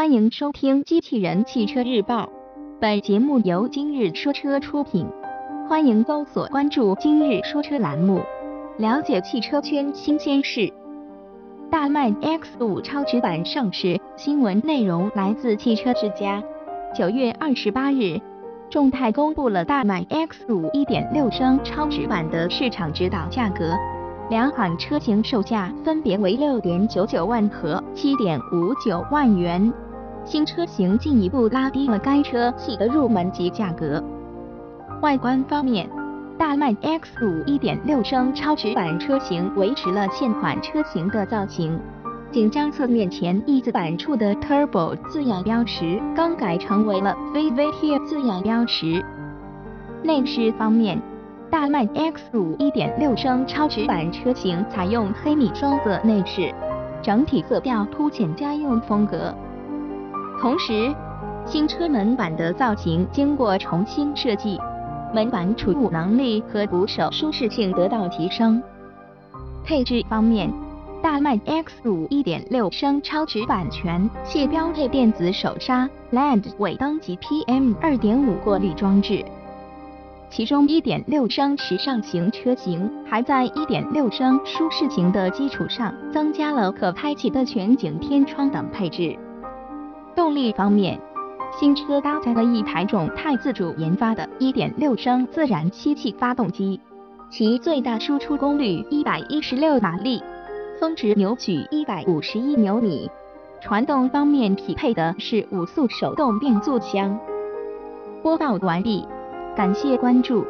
欢迎收听《机器人汽车日报》，本节目由今日说车出品。欢迎搜索关注“今日说车”栏目，了解汽车圈新鲜事。大迈 X5 超值版上市，新闻内容来自汽车之家。九月二十八日，众泰公布了大迈 X5 1.6升超值版的市场指导价格。两款车型售价分别为六点九九万和七点五九万元。新车型进一步拉低了该车系的入门级价格。外观方面，大迈 X5 1.6升超值版车型维持了现款车型的造型，仅将侧面前翼子板处的 Turbo 字样标识更改成为了 VVT 字样标识。内饰方面，大迈 X5 1.6升超值版车型采用黑米双色内饰，整体色调凸显家用风格。同时，新车门板的造型经过重新设计，门板储物能力和扶手舒适性得到提升。配置方面，大迈 X5 1.6升超值版全系标配电子手刹、LED 尾灯及 PM2.5 过滤装置。其中1.6升时尚型车型还在1.6升舒适型的基础上增加了可开启的全景天窗等配置。动力方面，新车搭载了一台众泰自主研发的1.6升自然吸气发动机，其最大输出功率116马力，峰值扭矩151牛米。传动方面匹配的是五速手动变速箱。播报完毕，感谢关注。